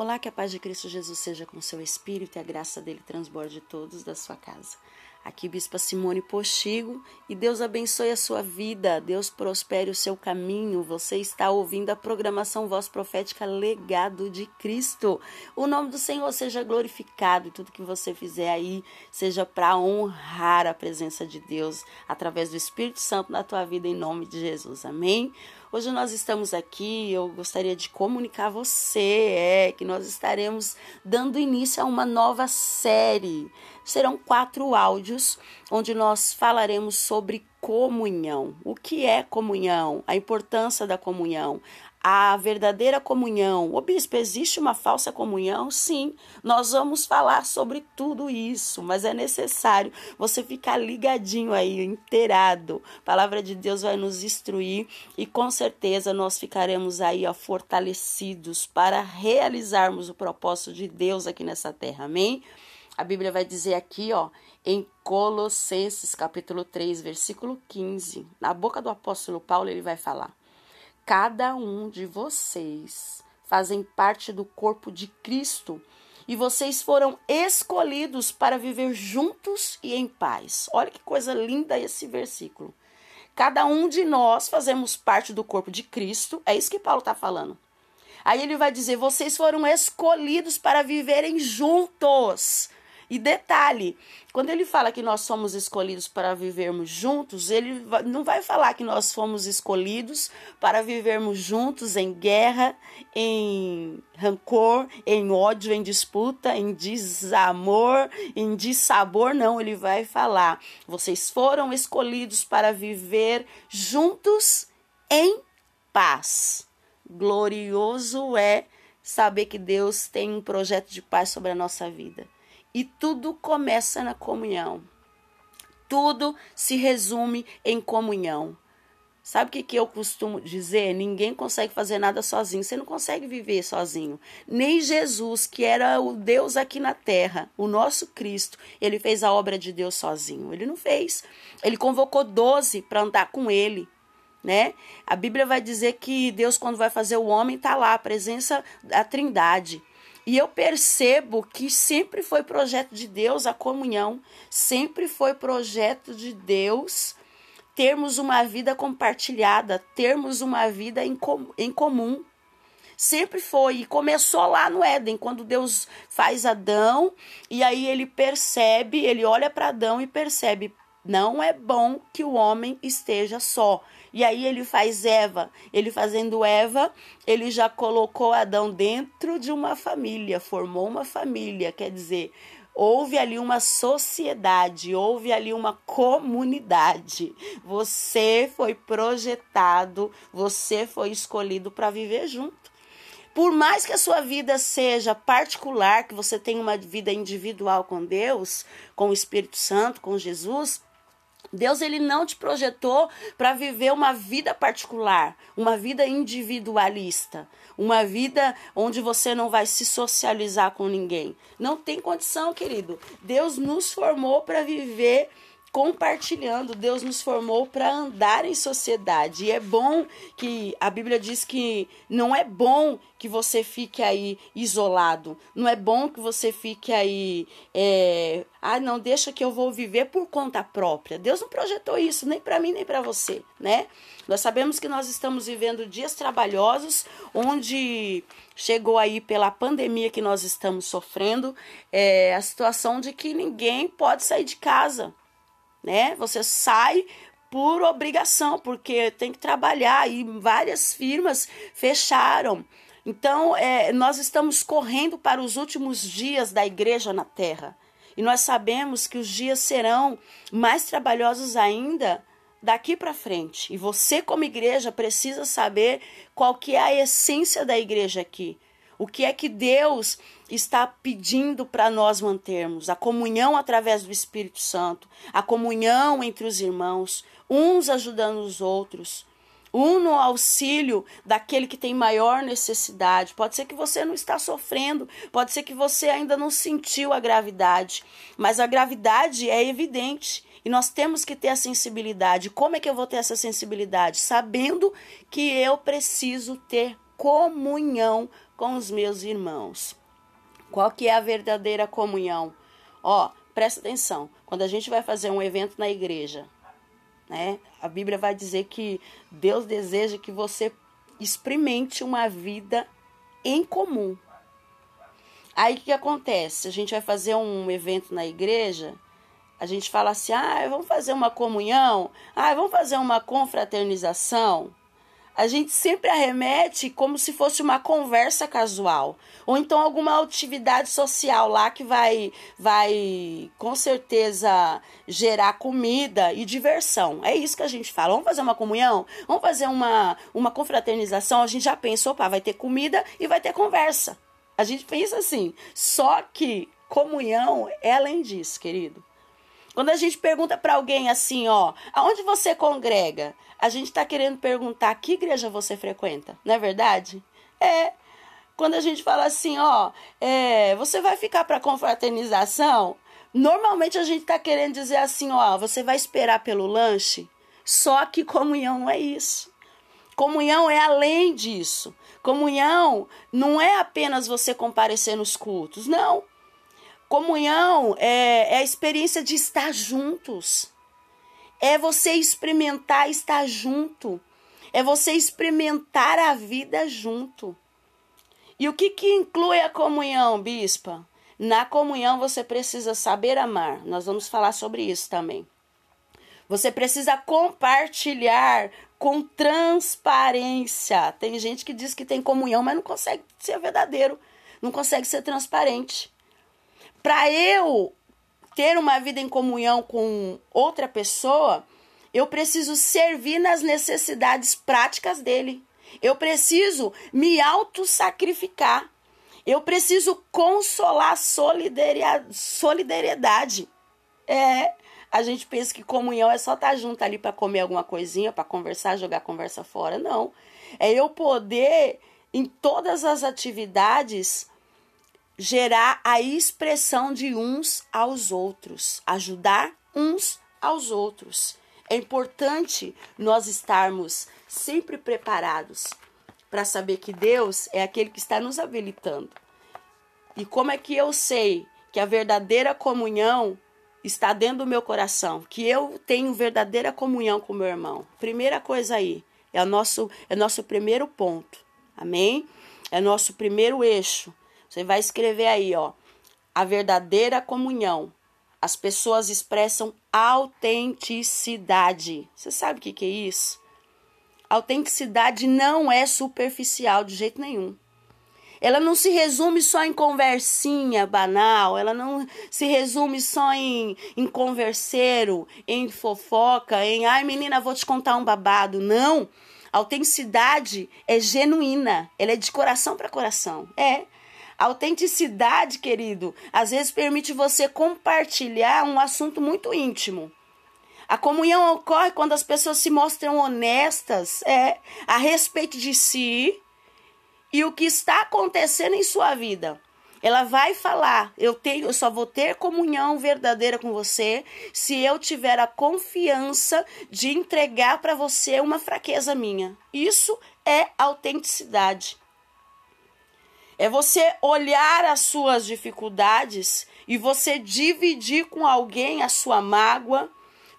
Olá, que a paz de Cristo Jesus seja com seu espírito e a graça dele transborde todos da sua casa. Aqui, Bispa Simone Postigo, e Deus abençoe a sua vida, Deus prospere o seu caminho. Você está ouvindo a programação Voz Profética Legado de Cristo. O nome do Senhor seja glorificado e tudo que você fizer aí seja para honrar a presença de Deus através do Espírito Santo na tua vida, em nome de Jesus. Amém? Hoje nós estamos aqui, eu gostaria de comunicar a você é, que nós estaremos dando início a uma nova série. Serão quatro áudios onde nós falaremos sobre comunhão. O que é comunhão? A importância da comunhão, a verdadeira comunhão. O bispo, existe uma falsa comunhão? Sim, nós vamos falar sobre tudo isso, mas é necessário você ficar ligadinho aí, inteirado. A palavra de Deus vai nos instruir e com certeza nós ficaremos aí ó, fortalecidos para realizarmos o propósito de Deus aqui nessa terra. Amém? A Bíblia vai dizer aqui, ó, em Colossenses capítulo 3, versículo 15, na boca do apóstolo Paulo, ele vai falar: Cada um de vocês fazem parte do corpo de Cristo e vocês foram escolhidos para viver juntos e em paz. Olha que coisa linda esse versículo. Cada um de nós fazemos parte do corpo de Cristo, é isso que Paulo está falando. Aí ele vai dizer: vocês foram escolhidos para viverem juntos. E detalhe, quando ele fala que nós somos escolhidos para vivermos juntos, ele não vai falar que nós fomos escolhidos para vivermos juntos em guerra, em rancor, em ódio, em disputa, em desamor, em dissabor, não, ele vai falar: vocês foram escolhidos para viver juntos em paz. Glorioso é saber que Deus tem um projeto de paz sobre a nossa vida. E tudo começa na comunhão. Tudo se resume em comunhão. Sabe o que, eu costumo dizer? Ninguém consegue fazer nada sozinho. Você não consegue viver sozinho. Nem Jesus, que era o Deus aqui na terra, o nosso Cristo, ele fez a obra de Deus sozinho. Ele não fez. Ele convocou doze para andar com ele. Né? A Bíblia vai dizer que Deus, quando vai fazer o homem, está lá, a presença da Trindade. E eu percebo que sempre foi projeto de Deus a comunhão, sempre foi projeto de Deus termos uma vida compartilhada, termos uma vida em, com, em comum. Sempre foi, e começou lá no Éden, quando Deus faz Adão, e aí ele percebe, ele olha para Adão e percebe: não é bom que o homem esteja só. E aí ele faz Eva. Ele fazendo Eva, ele já colocou Adão dentro de uma família, formou uma família, quer dizer, houve ali uma sociedade, houve ali uma comunidade. Você foi projetado, você foi escolhido para viver junto. Por mais que a sua vida seja particular, que você tenha uma vida individual com Deus, com o Espírito Santo, com Jesus, Deus ele não te projetou para viver uma vida particular, uma vida individualista, uma vida onde você não vai se socializar com ninguém. Não tem condição, querido. Deus nos formou para viver compartilhando. Deus nos formou para andar em sociedade. E é bom que a Bíblia diz que não é bom que você fique aí isolado. Não é bom que você fique aí. É, ah, não, deixa que eu vou viver por conta própria. Deus não projetou isso, nem para mim, nem para você, né? Nós sabemos que nós estamos vivendo dias trabalhosos, onde chegou aí pela pandemia que nós estamos sofrendo, é, a situação de que ninguém pode sair de casa né? Você sai por obrigação, porque tem que trabalhar e várias firmas fecharam. Então, é, nós estamos correndo para os últimos dias da igreja na terra. E nós sabemos que os dias serão mais trabalhosos ainda daqui para frente. E você, como igreja, precisa saber qual que é a essência da igreja aqui. O que é que Deus está pedindo para nós mantermos? A comunhão através do Espírito Santo, a comunhão entre os irmãos, uns ajudando os outros, um no auxílio daquele que tem maior necessidade. Pode ser que você não está sofrendo, pode ser que você ainda não sentiu a gravidade, mas a gravidade é evidente. E nós temos que ter a sensibilidade. Como é que eu vou ter essa sensibilidade? Sabendo que eu preciso ter comunhão com os meus irmãos. Qual que é a verdadeira comunhão? Ó, presta atenção. Quando a gente vai fazer um evento na igreja, né? A Bíblia vai dizer que Deus deseja que você experimente uma vida em comum. Aí o que acontece? A gente vai fazer um evento na igreja, a gente fala assim: ah, vamos fazer uma comunhão, ah, vamos fazer uma confraternização a gente sempre arremete como se fosse uma conversa casual ou então alguma atividade social lá que vai vai com certeza gerar comida e diversão. É isso que a gente fala. Vamos fazer uma comunhão? Vamos fazer uma uma confraternização? A gente já pensa, opa, vai ter comida e vai ter conversa. A gente pensa assim. Só que comunhão é além disso, querido. Quando a gente pergunta para alguém assim, ó, aonde você congrega? A gente está querendo perguntar que igreja você frequenta, não é verdade? É. Quando a gente fala assim, ó, é, você vai ficar para confraternização? Normalmente a gente está querendo dizer assim, ó, você vai esperar pelo lanche? Só que comunhão não é isso. Comunhão é além disso. Comunhão não é apenas você comparecer nos cultos, não. Comunhão é, é a experiência de estar juntos. É você experimentar estar junto. É você experimentar a vida junto. E o que, que inclui a comunhão, bispa? Na comunhão você precisa saber amar. Nós vamos falar sobre isso também. Você precisa compartilhar com transparência. Tem gente que diz que tem comunhão, mas não consegue ser verdadeiro, não consegue ser transparente. Para eu ter uma vida em comunhão com outra pessoa, eu preciso servir nas necessidades práticas dele. Eu preciso me auto-sacrificar. Eu preciso consolar solidariedade. É, a gente pensa que comunhão é só estar tá junto ali para comer alguma coisinha, para conversar, jogar conversa fora. Não. É eu poder, em todas as atividades, gerar a expressão de uns aos outros, ajudar uns aos outros. É importante nós estarmos sempre preparados para saber que Deus é aquele que está nos habilitando. E como é que eu sei que a verdadeira comunhão está dentro do meu coração, que eu tenho verdadeira comunhão com meu irmão? Primeira coisa aí, é o nosso é nosso primeiro ponto. Amém? É nosso primeiro eixo você vai escrever aí, ó, a verdadeira comunhão. As pessoas expressam autenticidade. Você sabe o que, que é isso? Autenticidade não é superficial de jeito nenhum. Ela não se resume só em conversinha banal, ela não se resume só em, em converseiro, em fofoca, em ai menina, vou te contar um babado. Não. A autenticidade é genuína, ela é de coração para coração. É. A autenticidade, querido, às vezes permite você compartilhar um assunto muito íntimo. A comunhão ocorre quando as pessoas se mostram honestas é, a respeito de si e o que está acontecendo em sua vida. Ela vai falar: eu tenho, eu só vou ter comunhão verdadeira com você se eu tiver a confiança de entregar para você uma fraqueza minha. Isso é autenticidade. É você olhar as suas dificuldades e você dividir com alguém a sua mágoa,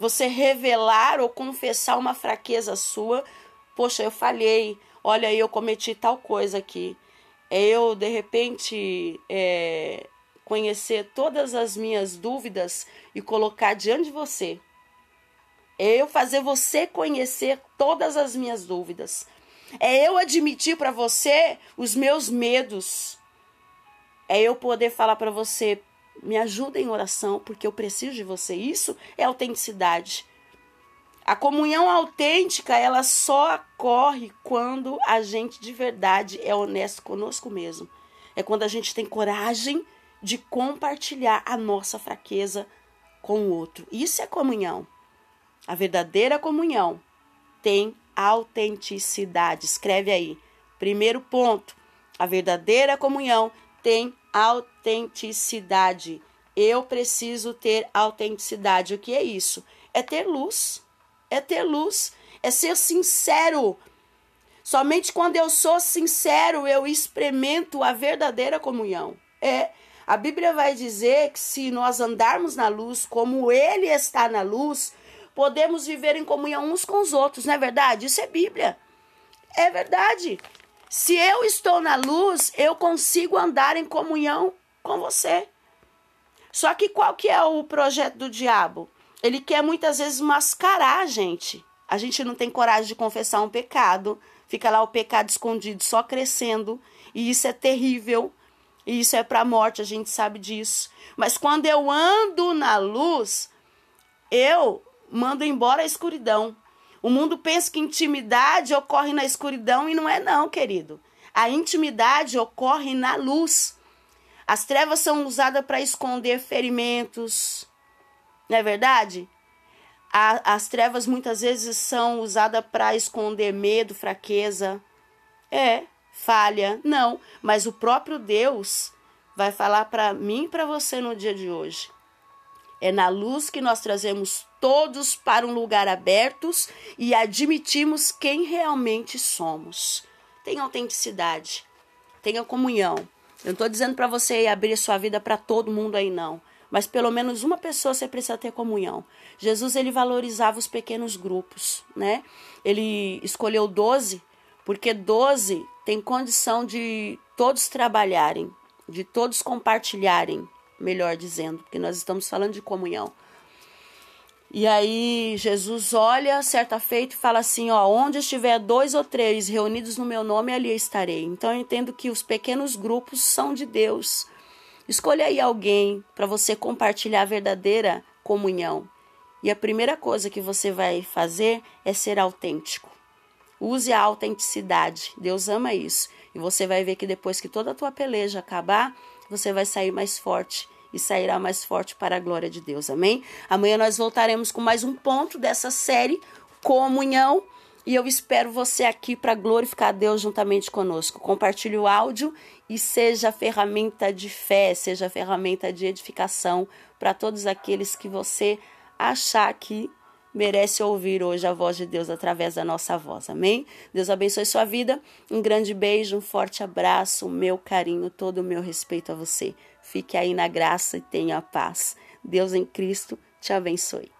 você revelar ou confessar uma fraqueza sua. Poxa, eu falhei, olha aí, eu cometi tal coisa aqui. É eu, de repente, é, conhecer todas as minhas dúvidas e colocar diante de você. É eu fazer você conhecer todas as minhas dúvidas. É eu admitir para você os meus medos. É eu poder falar para você, me ajuda em oração, porque eu preciso de você. Isso é autenticidade. A comunhão autêntica, ela só ocorre quando a gente de verdade é honesto conosco mesmo. É quando a gente tem coragem de compartilhar a nossa fraqueza com o outro. Isso é comunhão. A verdadeira comunhão tem autenticidade. Escreve aí. Primeiro ponto: a verdadeira comunhão tem autenticidade. Eu preciso ter autenticidade. O que é isso? É ter luz. É ter luz. É ser sincero. Somente quando eu sou sincero eu experimento a verdadeira comunhão. É, a Bíblia vai dizer que se nós andarmos na luz como ele está na luz, podemos viver em comunhão uns com os outros, não é verdade? Isso é Bíblia. É verdade. Se eu estou na luz, eu consigo andar em comunhão com você. Só que qual que é o projeto do diabo? Ele quer muitas vezes mascarar a gente. A gente não tem coragem de confessar um pecado, fica lá o pecado escondido, só crescendo, e isso é terrível. E isso é para a morte, a gente sabe disso. Mas quando eu ando na luz, eu mando embora a escuridão. O mundo pensa que intimidade ocorre na escuridão e não é não, querido. A intimidade ocorre na luz. As trevas são usadas para esconder ferimentos. Não é verdade? A, as trevas muitas vezes são usadas para esconder medo, fraqueza. É, falha. Não, mas o próprio Deus vai falar para mim e para você no dia de hoje. É na luz que nós trazemos todos para um lugar abertos e admitimos quem realmente somos. Tenha autenticidade, tenha comunhão. Eu não estou dizendo para você abrir sua vida para todo mundo aí, não. Mas pelo menos uma pessoa você precisa ter comunhão. Jesus ele valorizava os pequenos grupos, né? Ele escolheu 12 porque 12 tem condição de todos trabalharem, de todos compartilharem, melhor dizendo, porque nós estamos falando de comunhão. E aí Jesus olha certa feita e fala assim, ó, onde estiver dois ou três reunidos no meu nome, ali estarei. Então eu entendo que os pequenos grupos são de Deus. Escolha aí alguém para você compartilhar a verdadeira comunhão. E a primeira coisa que você vai fazer é ser autêntico. Use a autenticidade. Deus ama isso. E você vai ver que depois que toda a tua peleja acabar, você vai sair mais forte e sairá mais forte para a glória de Deus. Amém? Amanhã nós voltaremos com mais um ponto dessa série Comunhão. E eu espero você aqui para glorificar Deus juntamente conosco. Compartilhe o áudio e seja ferramenta de fé, seja ferramenta de edificação para todos aqueles que você achar que merece ouvir hoje a voz de Deus através da nossa voz. Amém? Deus abençoe sua vida. Um grande beijo, um forte abraço, o meu carinho, todo o meu respeito a você. Fique aí na graça e tenha paz. Deus em Cristo te abençoe.